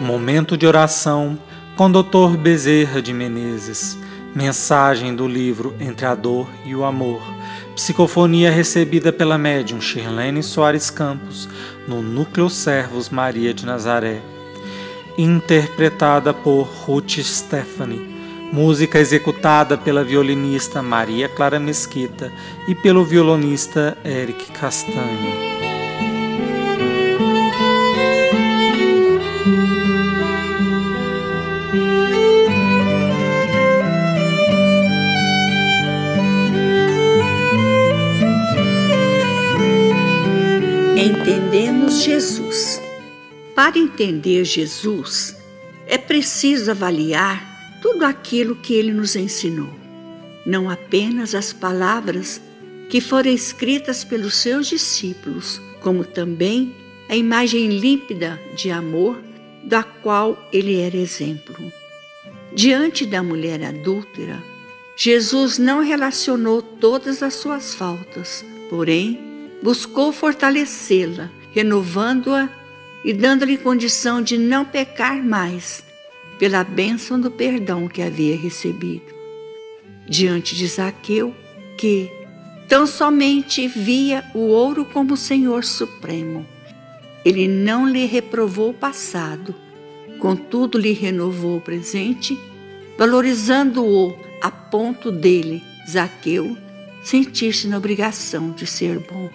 Momento de oração com Dr. Bezerra de Menezes. Mensagem do livro Entre a Dor e o Amor. Psicofonia recebida pela médium Shirlene Soares Campos no Núcleo Servos Maria de Nazaré. Interpretada por Ruth Stephanie. Música executada pela violinista Maria Clara Mesquita e pelo violonista Eric Castanho. Entendemos Jesus. Para entender Jesus, é preciso avaliar tudo aquilo que ele nos ensinou, não apenas as palavras que foram escritas pelos seus discípulos, como também a imagem límpida de amor da qual ele era exemplo. Diante da mulher adúltera, Jesus não relacionou todas as suas faltas, porém, buscou fortalecê-la, renovando-a e dando-lhe condição de não pecar mais, pela bênção do perdão que havia recebido. Diante de Zaqueu, que tão somente via o ouro como Senhor Supremo, ele não lhe reprovou o passado, contudo lhe renovou o presente, valorizando-o a ponto dele, Zaqueu, sentir-se na obrigação de ser bom.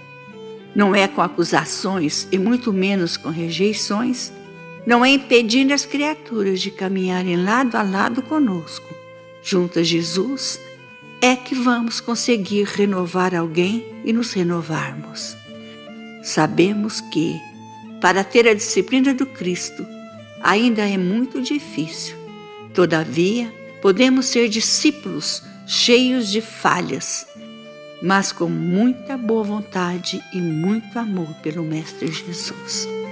Não é com acusações e muito menos com rejeições, não é impedindo as criaturas de caminharem lado a lado conosco, junto a Jesus, é que vamos conseguir renovar alguém e nos renovarmos. Sabemos que, para ter a disciplina do Cristo, ainda é muito difícil. Todavia, podemos ser discípulos cheios de falhas mas com muita boa vontade e muito amor pelo Mestre Jesus.